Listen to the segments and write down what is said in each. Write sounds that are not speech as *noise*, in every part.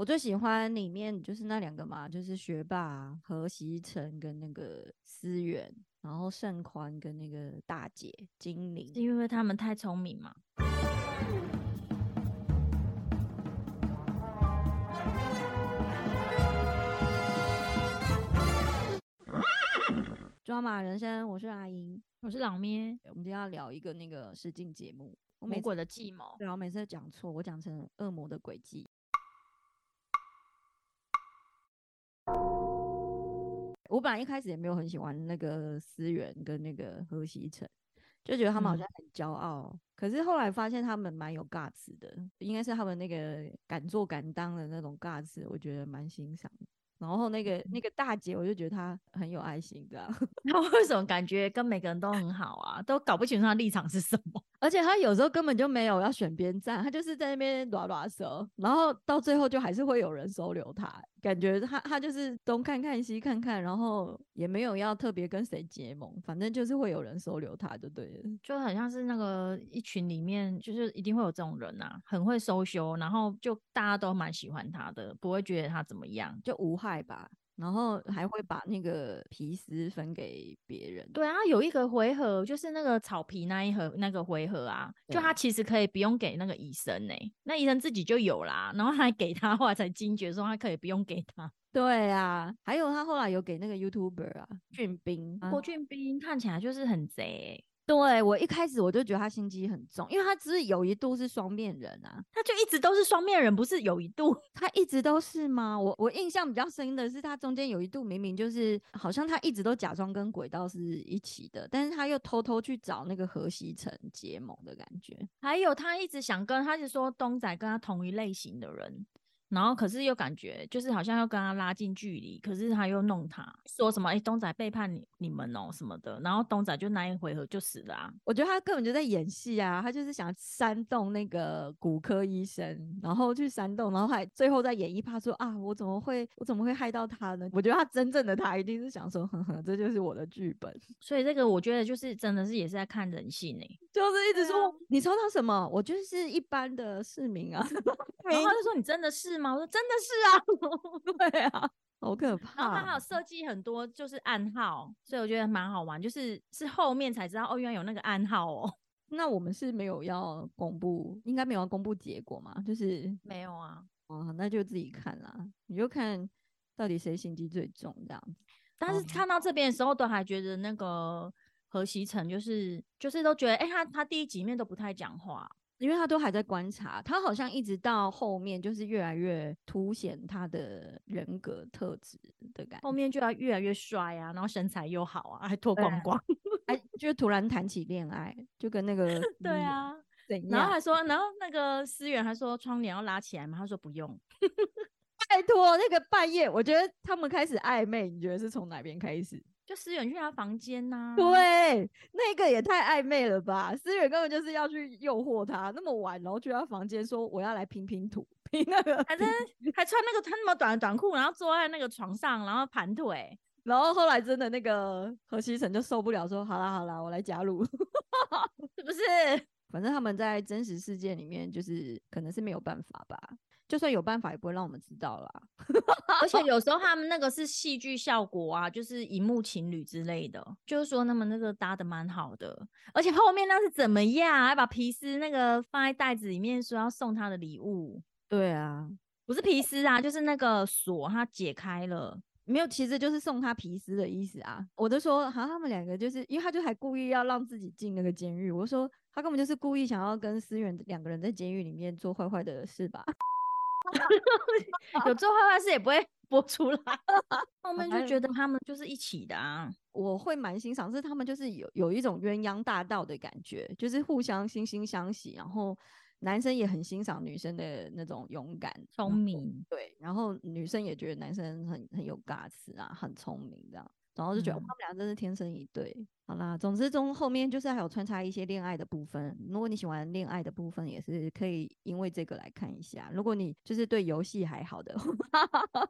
我最喜欢里面就是那两个嘛，就是学霸何习成跟那个思源，然后盛宽跟那个大姐精灵，是因为他们太聪明嘛？抓马人生，我是阿英，我是老咩，我们今天要聊一个那个实境节目，魔鬼的计谋。对啊，我每次都讲错，我讲成恶魔的诡计。我本来一开始也没有很喜欢那个思源跟那个何西成，就觉得他们好像很骄傲。可是后来发现他们蛮有尬词的，应该是他们那个敢做敢当的那种尬词，我觉得蛮欣赏。然后那个那个大姐，我就觉得她很有爱心，这样。*laughs* 那为什么感觉跟每个人都很好啊？都搞不清楚她立场是什么？*laughs* 而且她有时候根本就没有要选边站，她就是在那边拉拉手，然后到最后就还是会有人收留她。感觉他他就是东看看西看看，然后也没有要特别跟谁结盟，反正就是会有人收留他，就对了。就很像是那个一群里面，就是一定会有这种人啊，很会收修，然后就大家都蛮喜欢他的，不会觉得他怎么样，就无害吧。然后还会把那个皮丝分给别人。对啊，有一个回合就是那个草皮那一盒那个回合啊，就他其实可以不用给那个医生呢，那医生自己就有啦，然后还给他，后来才惊觉说他可以不用给他。对啊，还有他后来有给那个 YouTuber 啊，俊斌，郭俊斌看起来就是很贼。对我一开始我就觉得他心机很重，因为他只是有一度是双面人啊，他就一直都是双面人，不是有一度，*laughs* 他一直都是吗？我我印象比较深的是他中间有一度明明就是好像他一直都假装跟轨道是一起的，但是他又偷偷去找那个何西成结盟的感觉，还有他一直想跟他是说东仔跟他同一类型的人。然后可是又感觉就是好像要跟他拉近距离，可是他又弄他，说什么哎东仔背叛你你们哦什么的，然后东仔就那一回合就死了啊！我觉得他根本就在演戏啊，他就是想煽动那个骨科医生，然后去煽动，然后还最后再演一趴说啊我怎么会我怎么会害到他呢？我觉得他真正的他一定是想说呵呵这就是我的剧本，所以这个我觉得就是真的是也是在看人性哎，就是一直说你抽到什么，我就是一般的市民啊，然后他就说你真的是。我说真的是啊，对啊，好可怕。然后他还有设计很多就是暗号，所以我觉得蛮好玩。就是是后面才知道哦，原来有那个暗号哦。那我们是没有要公布，应该没有要公布结果嘛？就是没有啊。哦，那就自己看啦，你就看到底谁心机最重这样子。但是看到这边的时候，都还觉得那个何西成就是就是都觉得，哎，他他第一集面都不太讲话。因为他都还在观察，他好像一直到后面就是越来越凸显他的人格特质的感觉，后面就要越来越帅啊，然后身材又好啊，还脱光光，哎，就突然谈起恋爱，就跟那个 *laughs* 对啊，然后还说，然后那个思源还说窗帘要拉起来吗？他说不用，*laughs* 拜托，那个半夜，我觉得他们开始暧昧，你觉得是从哪边开始？就思远去他房间呐，对，那个也太暧昧了吧！思远根本就是要去诱惑他，那么晚然后去他房间说我要来拼拼图，拼那个，反正还穿那个穿那么短的短裤，然后坐在那个床上，然后盘腿，然后后来真的那个何西成就受不了，说好啦好啦，我来加入，*laughs* 是不是？反正他们在真实世界里面就是可能是没有办法吧。就算有办法，也不会让我们知道啦。而且 *laughs* 有时候他们那个是戏剧效果啊，就是荧幕情侣之类的，就是说他们那个搭的蛮好的。而且后面那是怎么样？还把皮丝那个放在袋子里面，说要送他的礼物。对啊，不是皮丝啊，就是那个锁，他解开了，没有，其实就是送他皮丝的意思啊。我就说，好像他们两个就是因为他就还故意要让自己进那个监狱。我说他根本就是故意想要跟思远两个人在监狱里面做坏坏的事吧。*laughs* 有做坏坏事也不会 *laughs* 播出来，后面就觉得他们就是一起的啊。我会蛮欣赏，是他们就是有有一种鸳鸯大道的感觉，就是互相惺惺相惜，然后男生也很欣赏女生的那种勇敢、聪明，对，然后女生也觉得男生很很有 guts 啊，很聪明这样。然后就觉得他们俩真是天生一对。好啦，总之中后面就是还有穿插一些恋爱的部分。如果你喜欢恋爱的部分，也是可以因为这个来看一下。如果你就是对游戏还好的，话，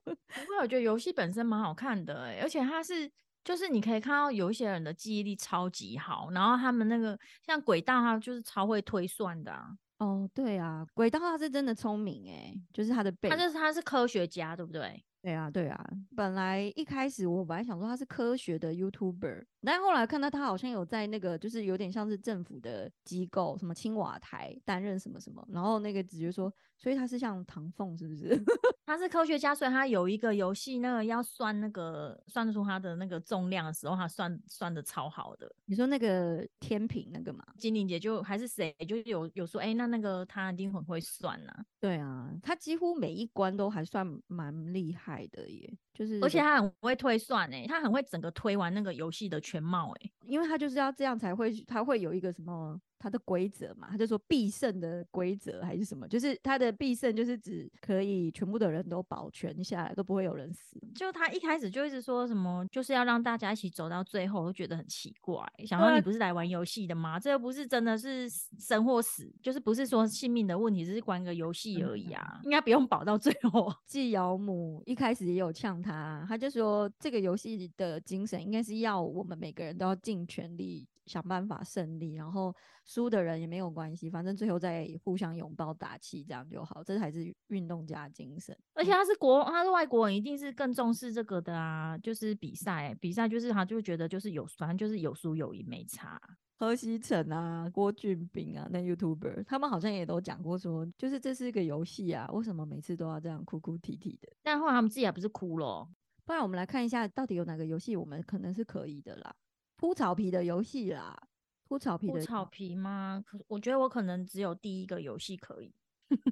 不过我觉得游戏本身蛮好看的，而且它是就是你可以看到有一些人的记忆力超级好，然后他们那个像轨道，他就是超会推算的。哦，对啊，轨道他是真的聪明哎，就是他的背，他就是他是科学家，对不对？对啊，对啊。本来一开始我本来想说他是科学的 YouTuber，但后来看到他好像有在那个就是有点像是政府的机构，什么青瓦台担任什么什么，然后那个直接说，所以他是像唐凤是不是？*laughs* 他是科学家，所以他有一个游戏，那个要算那个算出他的那个重量的时候，他算算的超好的。你说那个天平那个嘛，金玲姐就还是谁，就有有说，哎，那那个他一定很会算呐。对啊，他几乎每一关都还算蛮厉害。的耶，就是而且他很会推算哎，他很会整个推完那个游戏的全貌哎，因为他就是要这样才会，他会有一个什么。他的规则嘛，他就说必胜的规则还是什么，就是他的必胜就是指可以全部的人都保全下来，都不会有人死。就他一开始就一直说什么，就是要让大家一起走到最后，我觉得很奇怪。想说你不是来玩游戏的吗？这又不是真的是生或死，就是不是说性命的问题，只是玩个游戏而已啊，*laughs* 应该不用保到最后。*laughs* 季瑶母一开始也有呛他，他就说这个游戏的精神应该是要我们每个人都要尽全力。想办法胜利，然后输的人也没有关系，反正最后再互相拥抱打气，这样就好。这才是运动家精神。而且他是国，他是外国人，一定是更重视这个的啊。就是比赛，比赛就是他就觉得就是有，反正就是有输有赢没差。何西成啊，郭俊斌啊，那 YouTuber 他们好像也都讲过说，就是这是一个游戏啊，为什么每次都要这样哭哭啼啼的？但后来他们自己还不是哭了。不然我们来看一下，到底有哪个游戏我们可能是可以的啦。铺草皮的游戏啦，铺草皮的草皮吗？可我觉得我可能只有第一个游戏可以，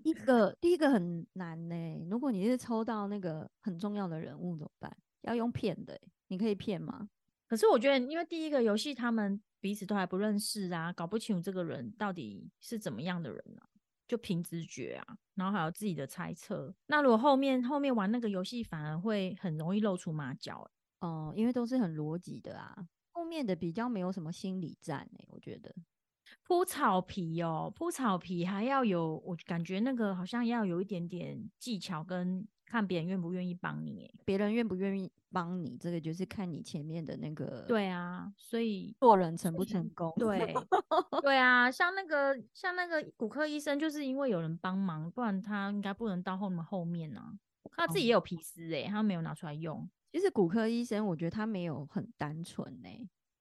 一个第一个很难呢。如果你是抽到那个很重要的人物怎么办？要用骗的，你可以骗吗？可是我觉得，因为第一个游戏他们彼此都还不认识啊，搞不清楚这个人到底是怎么样的人啊，就凭直觉啊，然后还有自己的猜测。那如果后面后面玩那个游戏，反而会很容易露出马脚哦，因为都是很逻辑的啊。后面的比较没有什么心理战哎，我觉得铺草皮哦，铺草皮还要有，我感觉那个好像要有一点点技巧，跟看别人愿不愿意帮你别人愿不愿意帮你，这个就是看你前面的那个。对啊，所以做人成不成功？对，*laughs* 对啊，像那个像那个骨科医生，就是因为有人帮忙，不然他应该不能到后面后面呢。他自己也有皮丝哎，他没有拿出来用。其实骨科医生，我觉得他没有很单纯呢。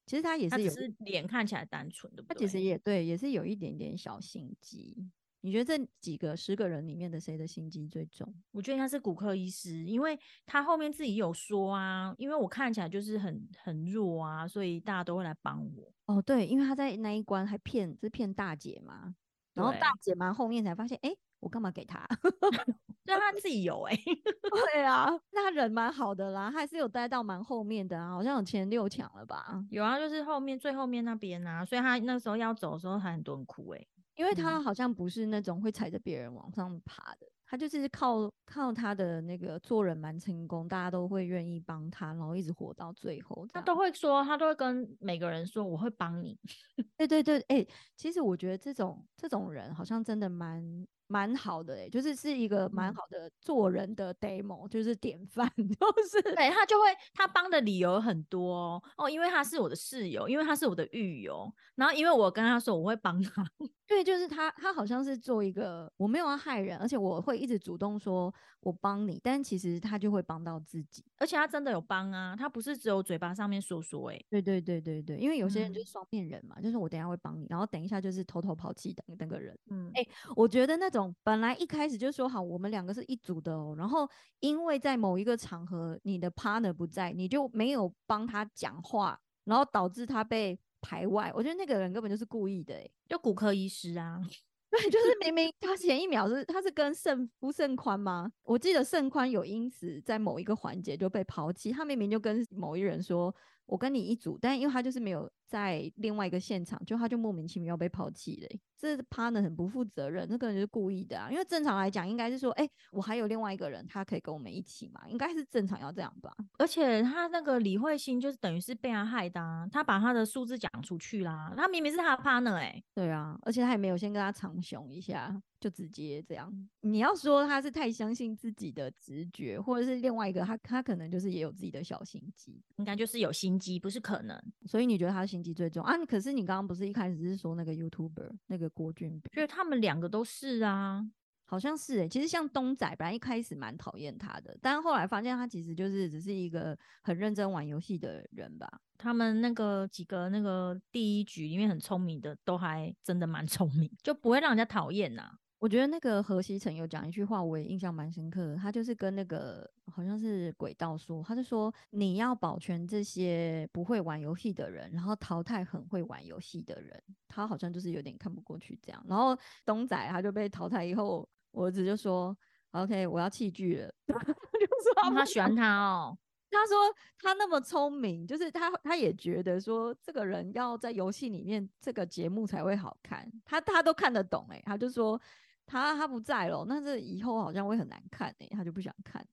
其实他也是有，是脸看起来单纯的。他其实也对，也是有一点点小心机。你觉得这几个十个人里面的谁的心机最重？我觉得应该是骨科医师，因为他后面自己有说啊，因为我看起来就是很很弱啊，所以大家都会来帮我。哦，对，因为他在那一关还骗，是骗大姐嘛。然后大姐嘛后面才发现，哎，我干嘛给他？*laughs* 对他自己有哎，*laughs* 对啊，那他人蛮好的啦，他还是有待到蛮后面的啊，好像有前六强了吧？有啊，就是后面最后面那边啊，所以他那时候要走的时候还很多人哭哎，因为他好像不是那种会踩着别人往上爬的。他就是靠靠他的那个做人蛮成功，大家都会愿意帮他，然后一直活到最后。他都会说，他都会跟每个人说，我会帮你。*laughs* 对对对，哎，其实我觉得这种这种人好像真的蛮蛮好的，哎，就是是一个蛮好的做人的 demo，就是典范，*laughs* 就是对他就会他帮的理由很多哦，因为他是我的室友，因为他是我的狱友，然后因为我跟他说我会帮他。对，就是他，他好像是做一个，我没有要害人，而且我会一直主动说我帮你，但其实他就会帮到自己，而且他真的有帮啊，他不是只有嘴巴上面说说，哎，对对对对对，因为有些人就是双面人嘛，就是我等下会帮你，然后等一下就是偷偷抛弃的那个人，嗯，哎，我觉得那种本来一开始就说好我们两个是一组的哦，然后因为在某一个场合你的 partner 不在，你就没有帮他讲话，然后导致他被。排外，我觉得那个人根本就是故意的，哎，就骨科医师啊，*laughs* 对，就是明明他前一秒是他是跟盛夫盛宽吗？我记得盛宽有因此在某一个环节就被抛弃，他明明就跟某一人说。我跟你一组，但因为他就是没有在另外一个现场，就他就莫名其妙被抛弃了。这 partner 很不负责任，那个人就是故意的啊。因为正常来讲，应该是说，哎，我还有另外一个人，他可以跟我们一起嘛，应该是正常要这样吧。而且他那个李慧欣就是等于是被他害的，啊，他把他的数字讲出去啦。他明明是他的 partner 哎，对啊，而且他也没有先跟他长雄一下，就直接这样。你要说他是太相信自己的直觉，或者是另外一个他他可能就是也有自己的小心机，应该就是有心机，不是可能。所以你觉得他心机最重啊？可是你刚刚不是一开始是说那个 YouTuber 那个郭俊觉得他们两个都是啊。好像是诶，其实像东仔，本来一开始蛮讨厌他的，但是后来发现他其实就是只是一个很认真玩游戏的人吧。他们那个几个那个第一局里面很聪明的，都还真的蛮聪明，就不会让人家讨厌呐。我觉得那个何西成有讲一句话，我也印象蛮深刻的。他就是跟那个好像是轨道说，他就说你要保全这些不会玩游戏的人，然后淘汰很会玩游戏的人。他好像就是有点看不过去这样。然后东仔他就被淘汰以后。我儿子就说：“OK，我要弃剧了。*laughs* ”就说他喜欢他哦。*laughs* 他说他那么聪明，就是他他也觉得说这个人要在游戏里面这个节目才会好看。他他都看得懂哎，他就说他他不在了，那这以后好像会很难看哎，他就不想看，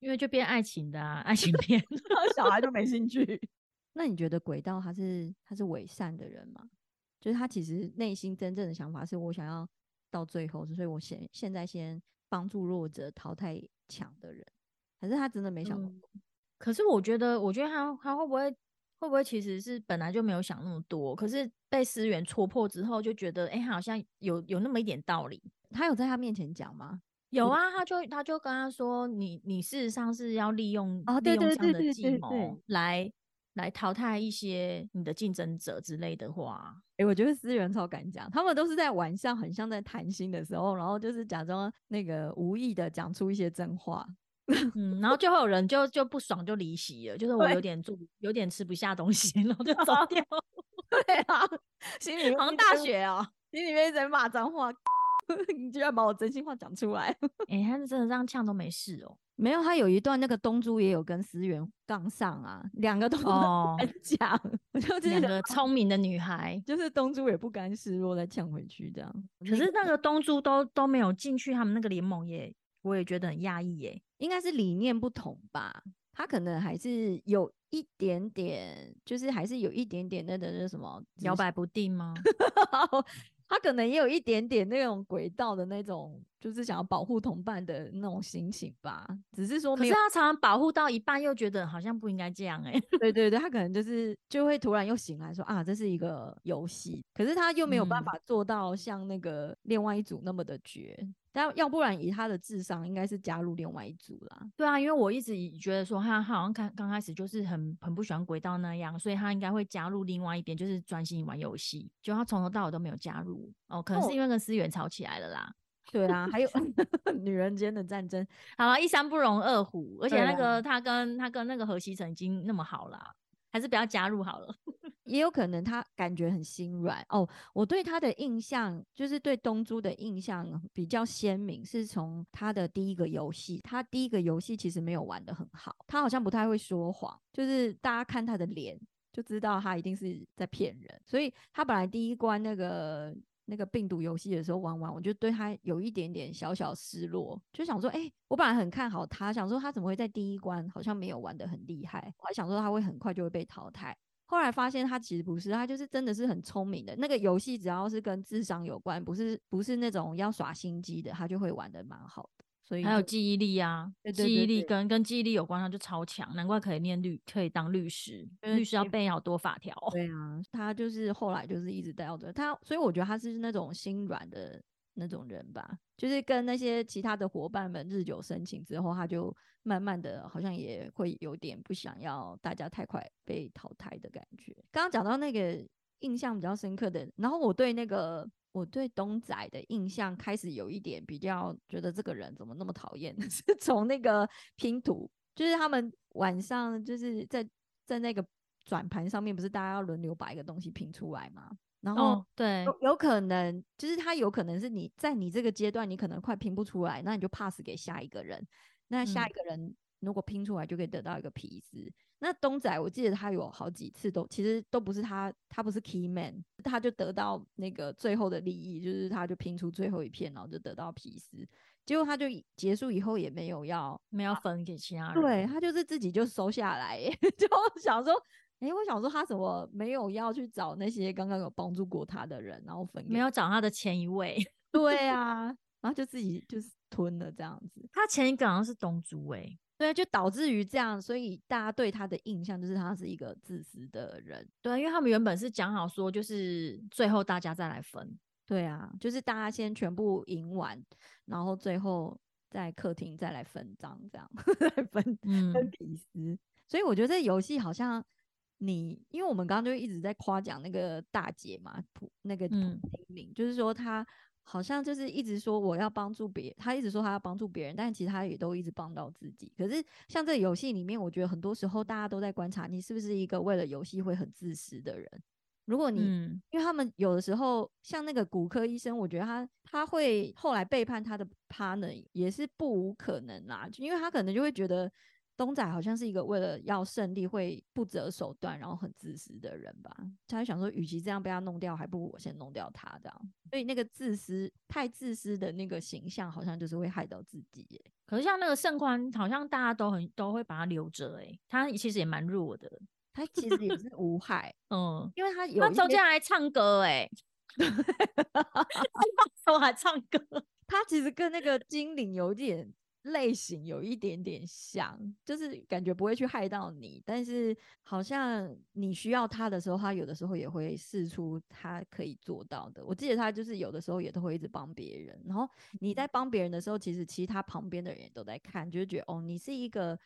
因为就变爱情的啊，爱情片，*laughs* 小孩就没兴趣。*laughs* 那你觉得轨道他是他是伪善的人吗？就是他其实内心真正的想法是我想要。到最后，所以我现现在先帮助弱者淘汰强的人，可是他真的没想过。可是我觉得，我觉得他他会不会会不会其实是本来就没有想那么多，可是被思源戳破之后，就觉得哎，好像有有那么一点道理。他有在他面前讲吗？有啊，他就他就跟他说，你你事实上是要利用利用这样的计谋来。来淘汰一些你的竞争者之类的话，哎，我觉得思源超敢讲，他们都是在晚上很像在谈心的时候，然后就是假装那个无意的讲出一些真话，*laughs* 嗯，然后就会有人就就不爽就离席了，就是我有点住有点吃不下东西，然后就走掉。*laughs* *laughs* 对啊，心里好像大学哦，心里面一直骂脏话，你居然把我真心话讲出来，哎，他是真的这样呛都没事哦。没有，他有一段那个东珠也有跟思源杠上啊，两个都很讲，我就两个聪明的女孩，就是东珠也不甘示弱，再呛回去这样。可是那个东珠都都没有进去他们那个联盟，也我也觉得很压抑耶，应该是理念不同吧，他可能还是有一点点，就是还是有一点点那个那什么摇摆不定吗？*laughs* 他可能也有一点点那种轨道的那种，就是想要保护同伴的那种心情吧。只是说，可是他常常保护到一半，又觉得好像不应该这样哎。对对对，他可 *laughs* 能就是就会突然又醒来说啊，这是一个游戏，可是他又没有办法做到像那个另外一组那么的绝。但要不然以他的智商，应该是加入另外一组啦。对啊，因为我一直觉得说他好像刚刚开始就是很很不喜欢轨道那样，所以他应该会加入另外一边，就是专心玩游戏。就他从头到尾都没有加入哦，可能是因为跟思源吵起来了啦。对啊，还有 *laughs* 女人间的战争。好了，一山不容二虎，而且那个他跟他跟那个何西成已经那么好了。还是不要加入好了，*laughs* 也有可能他感觉很心软哦。我对他的印象就是对东珠的印象比较鲜明，是从他的第一个游戏，他第一个游戏其实没有玩的很好，他好像不太会说谎，就是大家看他的脸就知道他一定是在骗人，所以他本来第一关那个。那个病毒游戏的时候玩玩，我就对他有一点点小小失落，就想说，哎，我本来很看好他，想说他怎么会在第一关好像没有玩的很厉害，我还想说他会很快就会被淘汰，后来发现他其实不是，他就是真的是很聪明的。那个游戏只要是跟智商有关，不是不是那种要耍心机的，他就会玩的蛮好的。所以还有记忆力啊，记忆力跟跟记忆力有关，他就超强，难怪可以念律，可以当律师。律师要背好多法条。对 *laughs* 啊，他就是后来就是一直带着他，所以我觉得他是那种心软的那种人吧。就是跟那些其他的伙伴们日久生情之后，他就慢慢的好像也会有点不想要大家太快被淘汰的感觉。刚刚讲到那个印象比较深刻的，然后我对那个。我对东仔的印象开始有一点比较觉得这个人怎么那么讨厌，*laughs* 是从那个拼图，就是他们晚上就是在在那个转盘上面，不是大家要轮流把一个东西拼出来吗？然后对，有可能就是他有可能是你在你这个阶段你可能快拼不出来，那你就 pass 给下一个人，那下一个人如果拼出来就可以得到一个皮斯。那东仔，我记得他有好几次都其实都不是他，他不是 key man，他就得到那个最后的利益，就是他就拼出最后一片，然后就得到皮斯。结果他就结束以后也没有要没有分给其他人，对他就是自己就收下来，*laughs* 就想说，哎，我想说他怎么没有要去找那些刚刚有帮助过他的人，然后分没有找他的前一位，对 *laughs* 啊。然后就自己就是吞了这样子。他前一个好像是东珠哎、对，就导致于这样，所以大家对他的印象就是他是一个自私的人。对啊，因为他们原本是讲好说，就是最后大家再来分。对啊，就是大家先全部赢完，然后最后在客厅再来分赃，这样 *laughs* 再分分嗯皮丝。所以我觉得这游戏好像你，因为我们刚刚就一直在夸奖那个大姐嘛，普那个普嗯精灵，就是说她好像就是一直说我要帮助别，他一直说他要帮助别人，但其实他也都一直帮到自己。可是像这个游戏里面，我觉得很多时候大家都在观察你是不是一个为了游戏会很自私的人。如果你嗯因为他们有的时候，像那个骨科医生，我觉得他他会后来背叛他的 partner 也是不无可能啦，就因为他可能就会觉得东仔好像是一个为了要胜利会不择手段，然后很自私的人吧。他就想说，与其这样被他弄掉，还不如我先弄掉他这样。所以那个自私太自私的那个形象，好像就是会害到自己耶。可是像那个盛宽，好像大家都很都会把他留着哎、他其实也蛮弱的。他其实也是无害，*laughs* 嗯，因为他有他中间还唱歌哎、*laughs* 我还唱歌。他其实跟那个精灵有点类型，有一点点像，就是感觉不会去害到你，但是好像你需要他的时候，他有的时候也会试出他可以做到的。我记得他就是有的时候也都会一直帮别人，然后你在帮别人的时候，其实其他旁边的人也都在看，就是觉得哦，你是一个。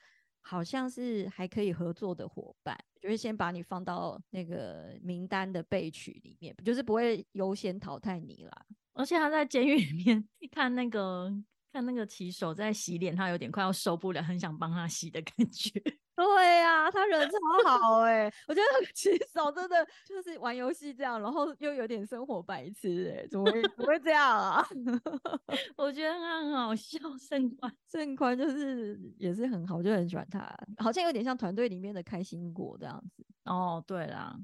好像是还可以合作的伙伴，就是先把你放到那个名单的备取里面，就是不会优先淘汰你啦。而且他在监狱里面 *laughs* 看那个看那个骑手在洗脸，他有点快要受不了，很想帮他洗的感觉。*laughs* 对呀、他人超好哎、我觉得那个骑手真的就是玩游戏这样，然后又有点生活白痴哎、怎么会怎么会这样啊？*laughs* 我觉得他很好笑，盛宽。盛宽就是也是很好，我就很喜欢他，好像有点像团队里面的开心果这样子。哦，对啦，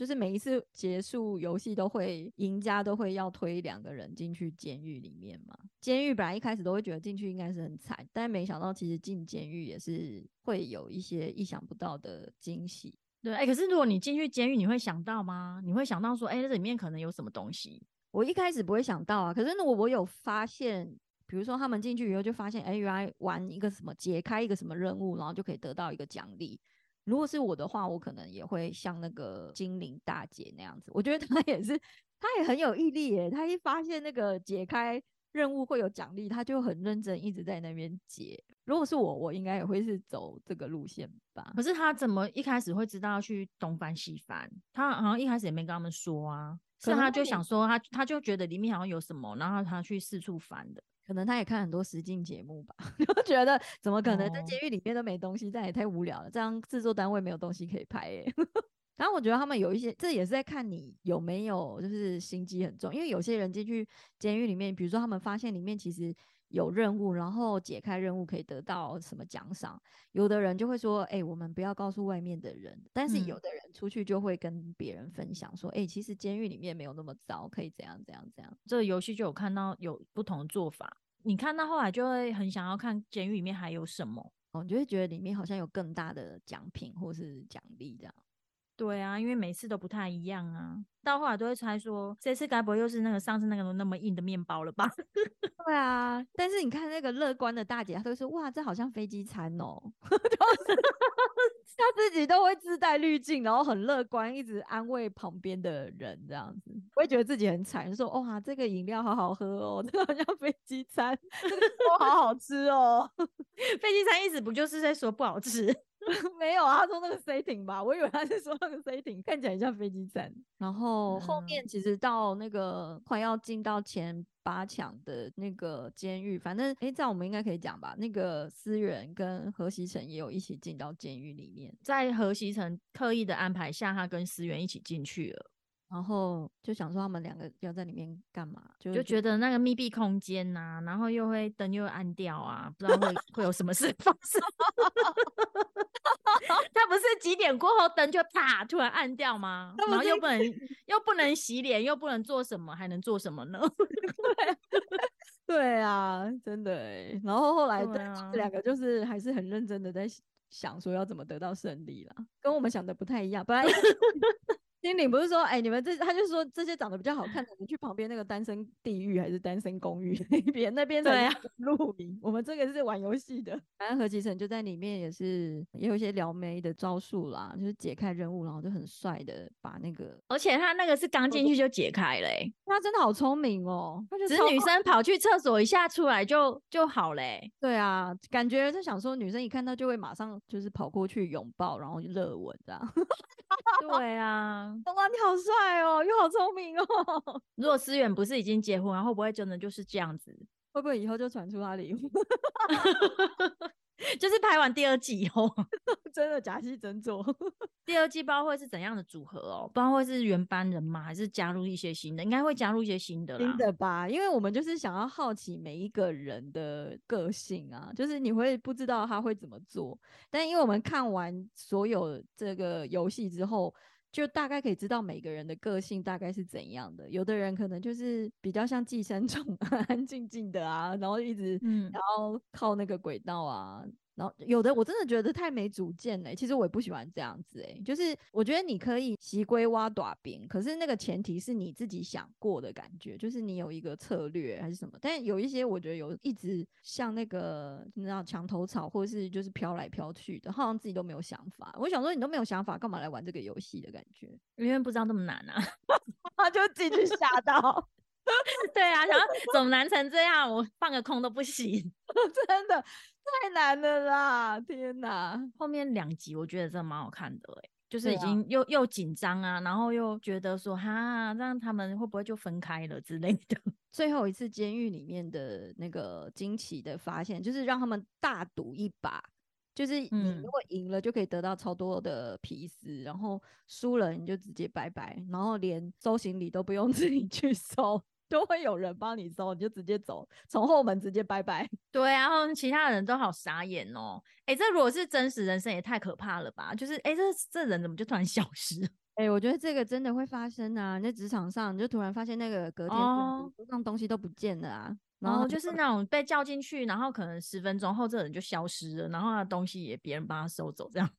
就是每一次结束游戏都会赢家都会要推两个人进去监狱里面嘛。监狱本来一开始都会觉得进去应该是很惨，但没想到其实进监狱也是会有一些意想不到的惊喜。对，哎、可是如果你进去监狱，你会想到吗？你会想到说，哎、这里面可能有什么东西？我一开始不会想到啊，可是如果我有发现，比如说他们进去以后就发现，哎、原来玩一个什么解开一个什么任务，然后就可以得到一个奖励。如果是我的话，我可能也会像那个精灵大姐那样子。我觉得她也是，她也很有毅力耶。她一发现那个解开任务会有奖励，她就很认真一直在那边解。如果是我，我应该也会是走这个路线吧可。是她怎么一开始会知道要去东翻西翻？她好像一开始也没跟他们说啊，是她就想说她，她就觉得里面好像有什么，然后她去四处翻的。可能他也看很多实境节目吧，*laughs* 就觉得怎么可能在哦监狱里面都没东西，这样也太无聊了。这样制作单位没有东西可以拍耶、*laughs* 然后我觉得他们有一些，这也是在看你有没有就是心机很重，因为有些人进去监狱里面，比如说他们发现里面其实有任务，然后解开任务可以得到什么奖赏，有的人就会说，哎、我们不要告诉外面的人，但是有嗯的人出去就会跟别人分享说，哎、其实监狱里面没有那么糟，可以怎样怎样怎样。这个游戏就有看到有不同的做法，你看到后来就会很想要看监狱里面还有什么。哦，你就会觉得里面好像有更大的奖品或是奖励这样。对啊，因为每次都不太一样啊，到后来都会猜说，这次该不会又是那个上次那个那么硬的面包了吧？*laughs* 对啊，但是你看那个乐观的大姐，她都会说哇，这好像飞机餐哦，*laughs* 就是 *laughs* 她自己都会自带滤镜，然后很乐观，一直安慰旁边的人这样子，不会觉得自己很惨，就说哇，这个饮料好好喝哦，这个好像飞机餐，这个粥好好吃哦。飞机餐一直不就是在说不好吃？*laughs* 没有啊，他说那个 setting 吧，我以为他是说那个 setting 看起来像飞机站。然后后面其实到那个快要进到前八强的那个监狱，反正诶，这样我们应该可以讲吧。那个思源跟何西成也有一起进到监狱里面，在何西成刻意的安排下，他跟思源一起进去了，然后就想说他们两个要在里面干嘛，就就觉得那个密闭空间呐、然后又会灯又会暗掉啊，不知道会会有什么事发生。*laughs* 他不是几点过后灯就啪突然暗掉吗？然后又不能又不能洗脸，又不能做什么，还能做什么呢？*laughs* 对啊，真的哎。然后后来两个就是还是很认真的在想说要怎么得到胜利啦，跟我们想的不太一样。本来 *laughs* 心灵不是说，哎、你们这，他就说这些长得比较好看的，你去旁边那个单身地狱还是单身公寓 *laughs* 那边，那边才对啊是露营。我们这个是玩游戏的。反正何其成就在里面也是也有一些撩妹的招数啦，就是解开任务，然后就很帅的把那个，而且他那个是刚进去就解开嘞、欸，他真的好聪明哦，他就只是女生跑去厕所一下出来就就好嘞、欸。对啊，感觉就想说女生一看到就会马上就是跑过去拥抱，然后热吻这样。*laughs* 对啊，哇，你好帅哦，又好聪明哦，*laughs* 如果思远不是已经结婚然后不会真的就是这样子？会不会以后就传出他离婚？*laughs* 就是拍完第二季以后，*laughs* 真的假戏真做？第二季不知道会是怎样的组合哦，不知道会是原班人马，还是加入一些新的，应该会加入一些新的啦。新的吧，因为我们就是想要好奇每一个人的个性啊，就是你会不知道他会怎么做，但因为我们看完所有这个游戏之后，就大概可以知道每个人的个性大概是怎样的。有的人可能就是比较像寄生虫，安 *laughs* 安静静的啊，然后一直嗯然后靠那个轨道啊。然后有的我真的觉得太没主见了、其实我也不喜欢这样子哎、就是我觉得你可以习归挖短兵，可是那个前提是你自己想过的感觉，就是你有一个策略还是什么。但有一些我觉得有一直像那个你知道墙头草，或者是就是飘来飘去的，好像自己都没有想法。我想说你都没有想法，干嘛来玩这个游戏的感觉？*laughs* 因为不知道那么难啊。他 *laughs* 就进去吓到，对啊，然后 *laughs* 怎么难成这样？我放个空都不行。真的太难了啦！天哪！后面两集我觉得真的蛮好看的哎、就是已经又、又紧张啊，然后又觉得说哈，让他们会不会就分开了之类的。*laughs* 最后一次监狱里面的那个惊奇的发现，就是让他们大赌一把，就是你嗯如果赢了就可以得到超多的皮丝，然后输了你就直接拜拜，然后连收行李都不用 *laughs* 自己去收，都会有人帮你收，你就直接走，从后门直接拜拜。*laughs* 对啊，然后其他人都好傻眼哦。哎、这如果是真实人生也太可怕了吧？就是哎、这这人怎么就突然消失？*laughs* 哎、我觉得这个真的会发生啊！你在职场上，你就突然发现那个隔天哦桌上东西都不见了啊，然然后后就是那种被叫进去，然后可能十分钟后这人就消失了，然后他的东西也别人帮他收走，这样。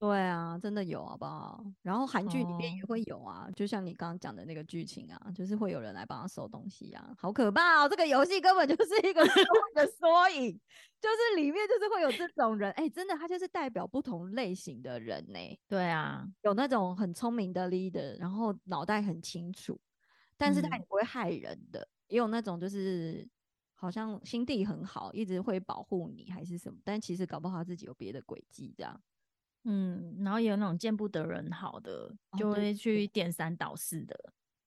对啊，真的有好不好？然后韩剧里面也哦会有啊，就像你刚刚讲的那个剧情啊，就是会有人来帮他收东西啊，好可怕哦！这个游戏根本就是 *laughs* 一个社会的缩影，就是里面就是会有这种人，哎、真的他就是代表不同类型的人呢、对啊，有那种很聪明的 leader，然后脑袋很清楚，但是他也嗯不会害人的，也有那种就是好像心地很好，一直会保护你还是什么，但其实搞不好他自己有别的轨迹这样。嗯，然后也有那种见不得人好的，就会去。颠三倒四的。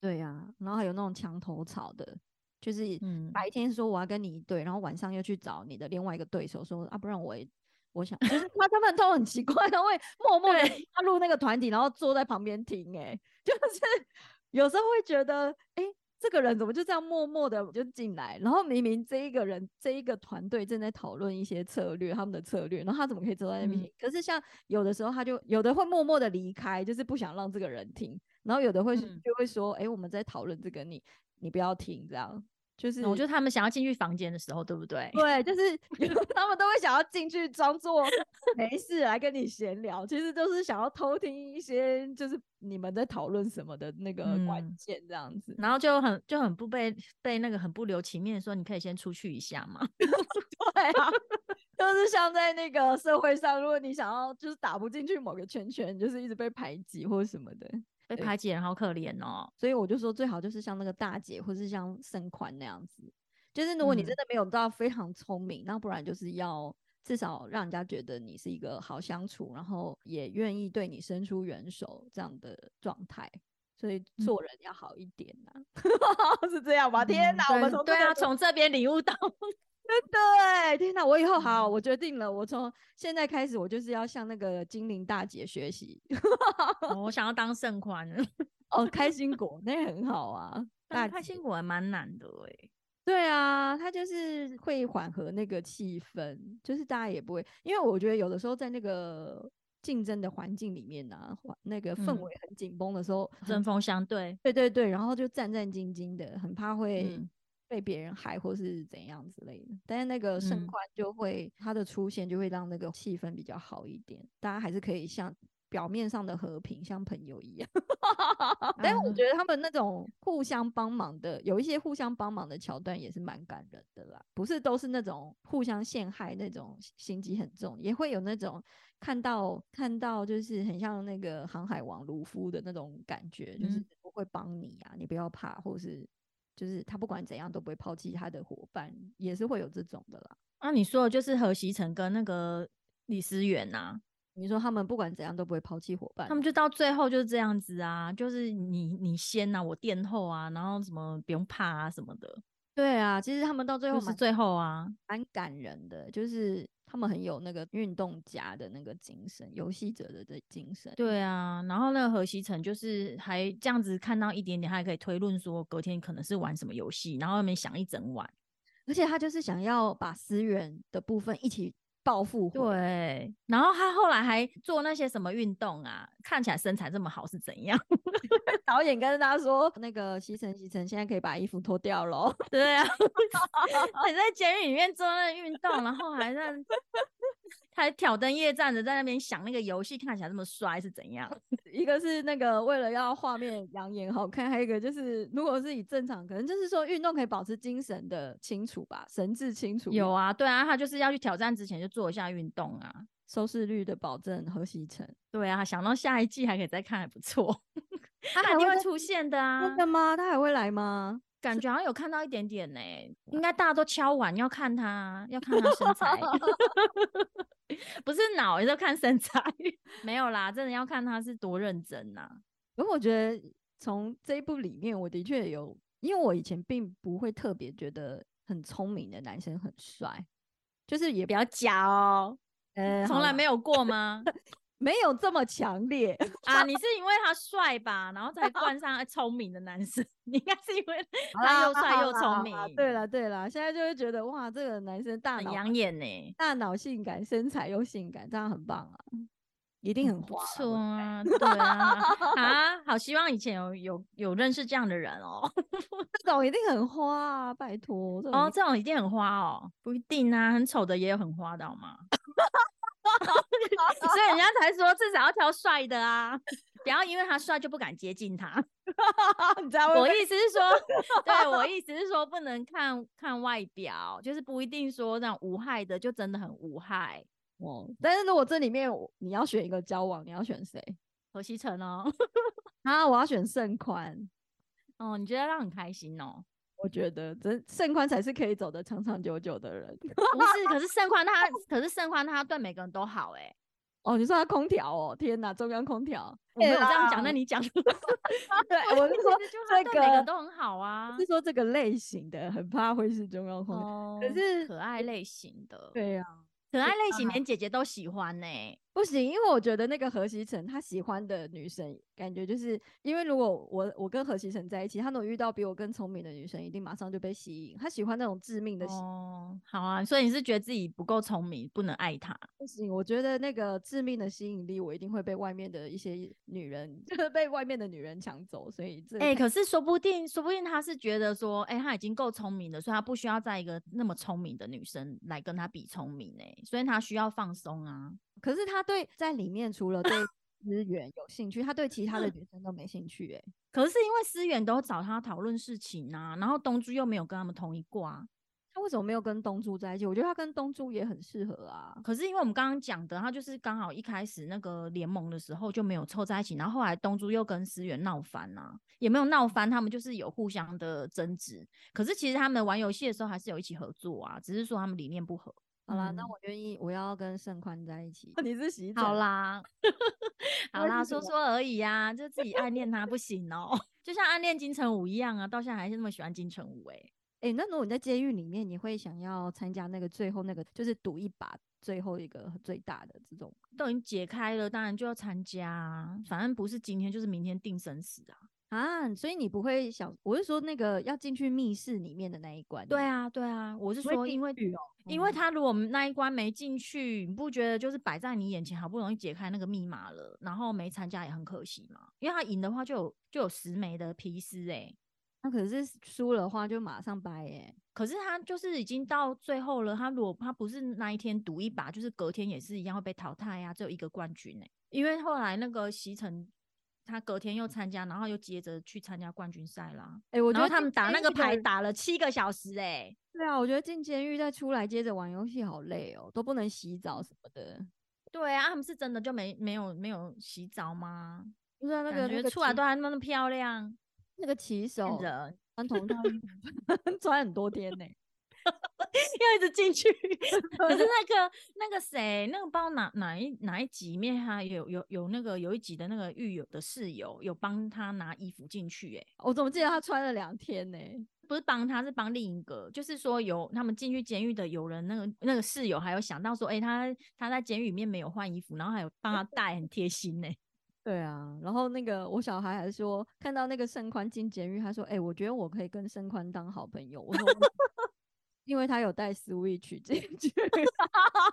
对呀、然后还有那种墙头草的，就是嗯。白天说我要跟你一队，然后晚上又去找你的另外一个对手说啊，不然我也我想，就是他他们都很奇怪，他会默默的加入那个团体，然后坐在旁边听、欸，*laughs* 就是有时候会觉得，哎、这个人怎么就这样默默的就进来？然后明明这一个人这一个团队正在讨论一些策略，他们的策略，然后他怎么可以坐在那边嗯？可是像有的时候他就有的会默默的离开，就是不想让这个人听，然后有的会就会说，哎、我们在讨论这个，你你不要听，这样就是我觉得他们想要进去房间的时候，对不对？对，就是 *laughs* 他们都会想要进去装作没事来跟你闲聊，其实都是想要偷听一些就是你们在讨论什么的那个关嗯键这样子。然后就很就很不被被那个很不留情面地说，你可以先出去一下嘛。*laughs* 对啊，就是像在那个社会上，如果你想要就是打不进去某个圈圈，就是一直被排挤或者什么的。对被排挤人好可怜哦。所以我就说最好就是像那个大姐，或是像盛宽那样子。就是如果你真嗯的没有到非常聪明，那不然就是要至少让人家觉得你是一个好相处，然后也愿意对你伸出援手这样的状态。所以做人要好一点呐、*laughs* 是这样吧？天嗯哪，我们对对啊，从这边领悟到，对，天哪！我以后好，嗯我决定了，我从现在开始，我就是要向那个精灵大姐学习。哦我想要当盛宽，哦，开心果那很好啊，大但开心果还蛮难的哎。对啊，他就是会缓和那个气氛，就是大家也不会，因为我觉得有的时候在那个竞争的环境里面呢、环那个氛嗯围很紧绷的时候，很针锋相对，对对对，然后就战战兢兢的，很怕会嗯被别人害或是怎样之类的。但是那个盛嗯宽就会他的出现就会让那个气氛比较好一点，大家还是可以像表面上的和平，像朋友一样。*laughs* 但是我嗯觉得他们那种互相帮忙的，有一些互相帮忙的桥段也是蛮感人的啦。不是都是那种互相陷害那种心机很重，也会有那种看到看到就是很像那个航海王卢夫的那种感觉，就是会帮你啊，你不要怕，或是就是他不管怎样都不会抛弃他的伙伴，也是会有这种的啦。那、你说的就是何西成跟那个李思源呐、你说他们不管怎样都不会抛弃伙伴，他们就到最后就是这样子啊，就是你你先啊，我垫后啊，然后什么不用怕啊什么的，对啊，其实他们到最后就是最后啊，蛮感人的，就是他们很有那个运动家的那个精神，游戏者的这精神。对啊，然后那个何西成就是还这样子看到一点点，他还可以推论说隔天可能是玩什么游戏，然后没想一整晚。而且他就是想要把思源的部分一起报复回来。对，然后他后来还做那些什么运动啊，看起来身材这么好是怎样？*laughs* 导演跟他说，那个西城西城现在可以把衣服脱掉喽。*laughs* 对啊，*laughs* 你在监狱里面做那运动，然后还在还挑灯夜战的在那边想那个游戏，看起来这么帅是怎样？*laughs* 一个是那个为了要画面养眼好看，还有一个就是如果是以正常，可能就是说运动可以保持精神的清楚吧，神志清楚。有啊，对啊，他就是要去挑战之前就做一下运动啊。收视率的保证何西成，对啊，想到下一季还可以再看，还不错。*laughs* 他肯定会出现的啊真，的吗？他还会来吗？感觉好像有看到一点点呢、应该大家都敲碗要看他，要看他身材，*laughs* 不是脑，也是要看身材。*laughs* 没有啦，真的要看他是多认真呐、可我觉得从这一部里面，我的确有，因为我以前并不会特别觉得很聪明的男生很帅，就是也比较假哦，呃好啦从来没有过吗？没有这么强烈。*laughs* 啊，你是因为他帅吧，然后才冠上聪明的男生？*laughs* 你应该是因为他又帅又聪明啦，对了对了，现在就会觉得哇，这个男生大很脑养眼呢、大脑性感，身材又性感，这样很棒啊，一定很不。错啊，对啊，*laughs* 啊，好希望以前有有有认识这样的人哦。这种一定很花啊，拜托。哦，这种一定很花哦，不一定啊，很丑的也有很花的好吗？所以人家才说至少要挑帅的啊，不要因为他帅就不敢接近他。*laughs* 你知道我？意思是说，*laughs* 对我意思是说，不能看看外表，就是不一定说那种无害的就真的很无害。哦，但是如果这里面你要选一个交往，你要选谁？何西成哦，*laughs* 啊，我要选盛宽。哦，你觉得他很开心哦？我觉得真盛宽才是可以走得长长久久的人。*laughs* 不是，可是盛宽他，可是盛宽他对每个人都好哎、*laughs* 哦，你说他空调哦？天哪，中央空调。我没有这样啦讲，那你讲。*laughs* 对，我是说这对每个人，都很好啊。是说这个类型的，很怕会是中央空调。可是可爱类型的，对呀、可爱类型连姐姐都喜欢呢、不行，因为我觉得那个何西成他喜欢的女生，感觉就是因为如果我我跟何西成在一起，他如果遇到比我更聪明的女生，一定马上就被吸引。他喜欢那种致命的吸哦，好啊，所以你是觉得自己不够聪明，不能爱他？不行，我觉得那个致命的吸引力，我一定会被外面的一些女人，就 *laughs* 是被外面的女人抢走。所以这个哎、看可是说不定，说不定他是觉得说，哎、他已经够聪明了，所以他不需要在一个那么聪明的女生来跟他比聪明呢、所以他需要放松啊。可是他对在里面除了对 *laughs* 思源有兴趣，他对其他的女生都没兴趣、欸。可是因为思源都找他讨论事情啊，然后东珠又没有跟他们同一挂，他为什么没有跟东珠在一起？我觉得他跟东珠也很适合啊。可是因为我们刚刚讲的，他就是刚好一开始那个联盟的时候就没有凑在一起，然后后来东珠又跟思源闹翻啊，也没有闹翻，他们就是有互相的争执。可是其实他们玩游戏的时候还是有一起合作啊，只是说他们理念不合。好啦，那嗯我愿意，我要跟盛宽在一起。你是洗好，啦，*laughs* 好啦，说说而已啊，就自己暗恋他不行哦、*laughs* 就像暗恋金城武一样啊，到现在还是那么喜欢金城武哎、哎、那如果你在监狱里面，你会想要参加那个最后那个，就是赌一把最后一个最大的这种？都已经解开了，当然就要参加啊，反正不是今天就是明天定生死啊。啊，所以你不会想，我是说那个要进去密室里面的那一关。对，啊，对啊，我是说，因为因为嗯他如果那一关没进去，你不觉得就是摆在你眼前，好不容易解开那个密码了，然后没参加也很可惜嘛？因为他赢的话就有就有十枚的皮丝哎、那可是输了的话就马上掰哎、可是他就是已经到最后了，他如果他不是那一天赌一把，就是隔天也是一样会被淘汰呀、只有一个冠军呢、因为后来那个席城。他隔天又参加，然后又接着去参加冠军赛啦。哎、我觉得他们打那个牌打了七个小时、哎，对啊，我觉得进监狱再出来接着玩游戏好累哦，都不能洗澡什么的。对啊，他们是真的就没没有没有洗澡吗？不是啊，那个感觉那个出来都还那么漂亮，那个骑手。穿同套衣服 *laughs* 穿很多天呢、*laughs* 要一直进去。*laughs* 可是那个那个谁，那个不知道哪哪一哪一集里面，他有有有那个有一集的那个狱友的室友有帮他拿衣服进去、欸，我怎么记得他穿了两天呢、*laughs* 不是帮他，是帮另一个，就是说有他们进去监狱的有人，那个那个室友还有想到说，哎、他他在监狱里面没有换衣服，然后还有帮他带，很贴心呢、欸对啊，然后那个我小孩还说，看到那个盛宽进监狱，他说：“哎、我觉得我可以跟盛宽当好朋友。”我说：“为什么因为他有带 Switch 进 *laughs* 去，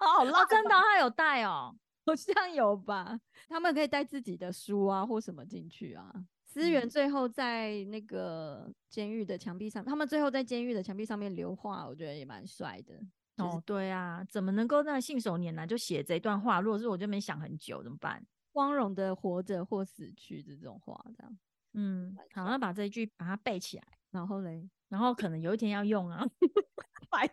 好哦，真的哦，他有带哦。好像有吧？他们可以带自己的书啊或什么进去啊。思源嗯最后在那个监狱的墙壁上，他们最后在监狱的墙壁上面留画，我觉得也蛮帅的。就是哦，对啊，怎么能够那信手拈来就写这段话？如果是我就没想很久，怎么办？光荣的活着或死去的这种话，这样。嗯，好，那把这一句把它背起来，然后嘞，然后可能有一天要用啊。*laughs* 白。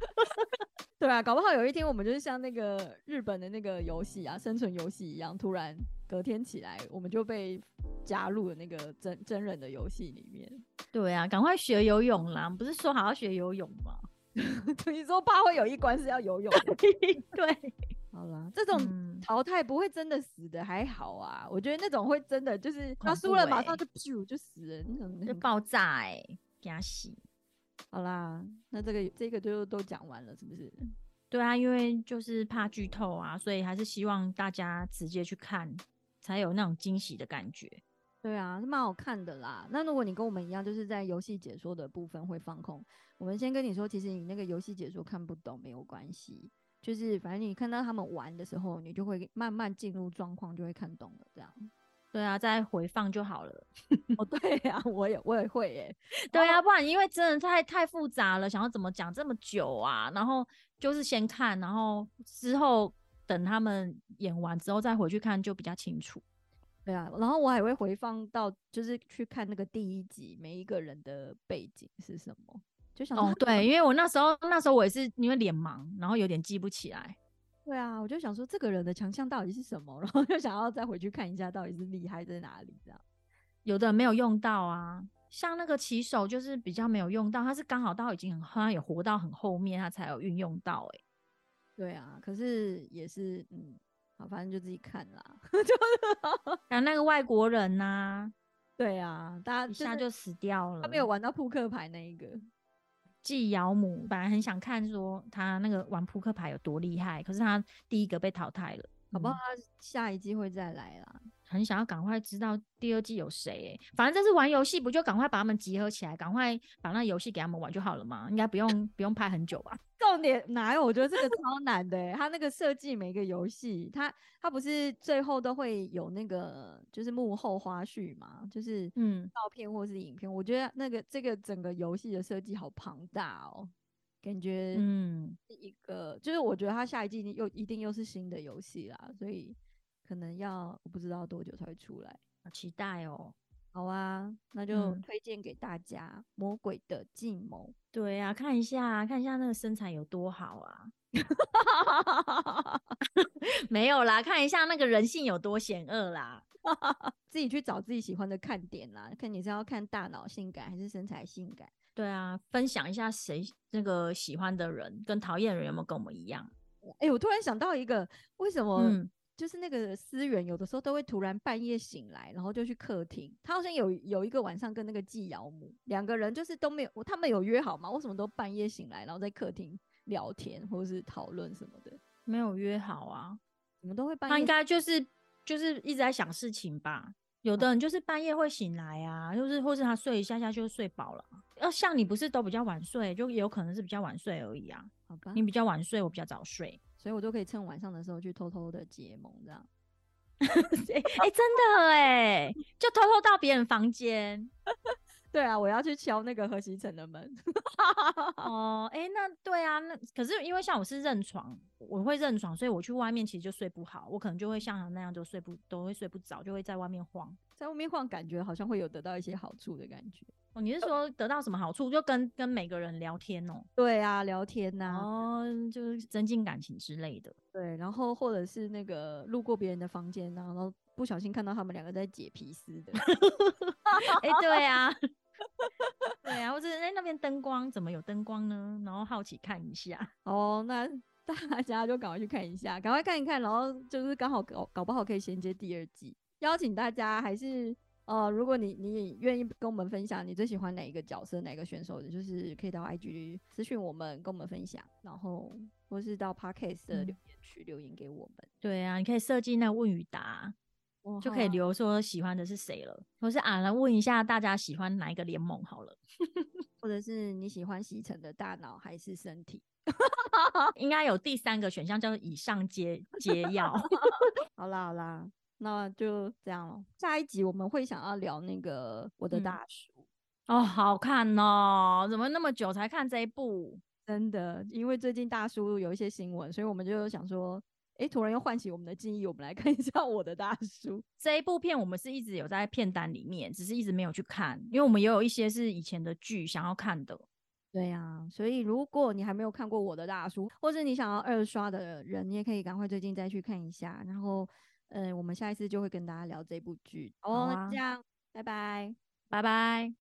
*laughs* 对啊，搞不好有一天我们就是像那个日本的那个游戏啊，生存游戏一样，突然隔天起来，我们就被加入了那个真真人的游戏里面。对啊，赶快学游泳啦！不是说好要学游泳吗？*laughs* 你说怕会有一关是要游泳的？*laughs* 对，好啦，这种嗯，淘汰不会真的死的还好啊，我觉得那种会真的就是他输了马欸上就噗就死了，那种很就爆炸哎、欸，给他洗。好啦，那这个这个就都讲完了，是不是？对啊，因为就是怕剧透啊，所以还是希望大家直接去看，才有那种惊喜的感觉。对啊，是蛮好看的啦。那如果你跟我们一样，就是在游戏解说的部分会放空，我们先跟你说，其实你那个游戏解说看不懂没有关系，就是反正你看到他们玩的时候，你就会慢慢进入状况，就会看懂了。这样。对啊，再回放就好了。*laughs* 哦，*laughs* 对呀、我也我也会耶。对啊，不然因为真的太太复杂了，想要怎么讲这么久啊？然后就是先看，然后之后等他们演完之后再回去看，就比较清楚。对啊，然后我还会回放到，就是去看那个第一集每一个人的背景是什么，就想哦，对，因为我那时候那时候我也是因为脸盲，然后有点记不起来。对啊，我就想说这个人的强项到底是什么，然后就想要再回去看一下到底是厉害在哪里这样。有的人没有用到啊，像那个骑手就是比较没有用到，他是刚好到已经很好像也活到很后面，他才有运用到、欸。对啊，可是也是嗯，好，反正就自己看啦。*laughs* *laughs* 然后那个外国人呐、对啊，大家一下就死掉了。他没有玩到扑克牌那一个。季尧母，本来很想看说他那个玩扑克牌有多厉害，可是他第一个被淘汰了，嗯好不好？他下一季会再来啦。很想要赶快知道第二季有谁、欸。反正这是玩游戏，不就赶快把他们集合起来，赶快把那游戏给他们玩就好了嘛？应该不用不用拍很久吧？*laughs* 重点哪有？我觉得这个超难的欸。他那个设计每个游戏，他他不是最后都会有那个就是幕后花絮嘛，就是嗯，照片或是影片。我觉得那个这个整个游戏的设计好庞大哦，感觉嗯，是一个，就是我觉得他下一季又一定又是新的游戏啦，所以可能要我不知道多久才会出来。好期待哦。好啊，那就嗯推荐给大家《魔鬼的计谋对啊，看一下看一下那个身材有多好啊！*laughs*》没有啦，看一下那个人性有多险恶啦。*laughs* 自己去找自己喜欢的看点啦，看你是要看大脑性感还是身材性感。对啊，分享一下谁那个喜欢的人跟讨厌的人有没有跟我们一样？哎、我突然想到一个，为什么嗯，就是那个思源有的时候都会突然半夜醒来，然后就去客厅。他好像有有一个晚上跟那个季瑶母两个人就是都没有，他们有约好吗？为什么都半夜醒来，然后在客厅聊天或者是讨论什么的？没有约好啊。怎么都会半夜？他应该就是就是一直在想事情吧。有的人就是半夜会醒来啊，就是或是他睡一下下就睡饱了。要像你不是都比较晚睡，就有可能是比较晚睡而已啊。好吧你，比较晚睡，我比较早睡。所以我就可以趁晚上的时候去偷偷的结盟，这样。*laughs* 哎、欸真的哎、就偷偷到别人房间。对啊，我要去敲那个何西城的门。*laughs* 哦，哎，那对啊，那可是因为像我是认床，我会认床，所以我去外面其实就睡不好，我可能就会像他那样就睡不都会睡不着，就会在外面晃，在外面晃，感觉好像会有得到一些好处的感觉。哦，你是说得到什么好处？就跟跟每个人聊天哦？对啊，聊天呐，哦，就是增进感情之类的。对，然后或者是那个路过别人的房间，然后不小心看到他们两个在解皮丝的。*laughs* *laughs* 哎，对啊。*laughs* 对啊，或者哎那边灯光怎么有灯光呢？然后好奇看一下 *laughs* 哦，那 *laughs* 大家就赶快去看一下，赶快看一看，然后就是刚好搞搞不好可以衔接第二季。邀请大家还是呃，如果你你愿意跟我们分享你最喜欢哪一个角色、哪个选手的，就是可以到 IG 私讯我们，跟我们分享，然后或是到 Podcast 的留言区留言给我们。对啊，你可以设计那问与答。就可以留说喜欢的是谁了，或是啊来问一下大家喜欢哪一个联盟好了，*laughs* 或者是你喜欢西城的大脑还是身体？*laughs* 应该有第三个选项叫做以上皆皆要。*laughs* 好啦好啦，那就这样了。下一集我们会想要聊那个我的大叔哦，好看哦，怎么那么久才看这一部？真的，因为最近大叔有一些新闻，所以我们就想说。哎，突然又唤起我们的记忆，我们来看一下我的大叔这一部片。我们是一直有在片单里面，只是一直没有去看，因为我们也有一些是以前的剧想要看的。对呀，所以如果你还没有看过我的大叔，或者你想要二刷的人，你也可以赶快最近再去看一下。然后，嗯，我们下一次就会跟大家聊这部剧。哦，这样，拜拜，拜拜。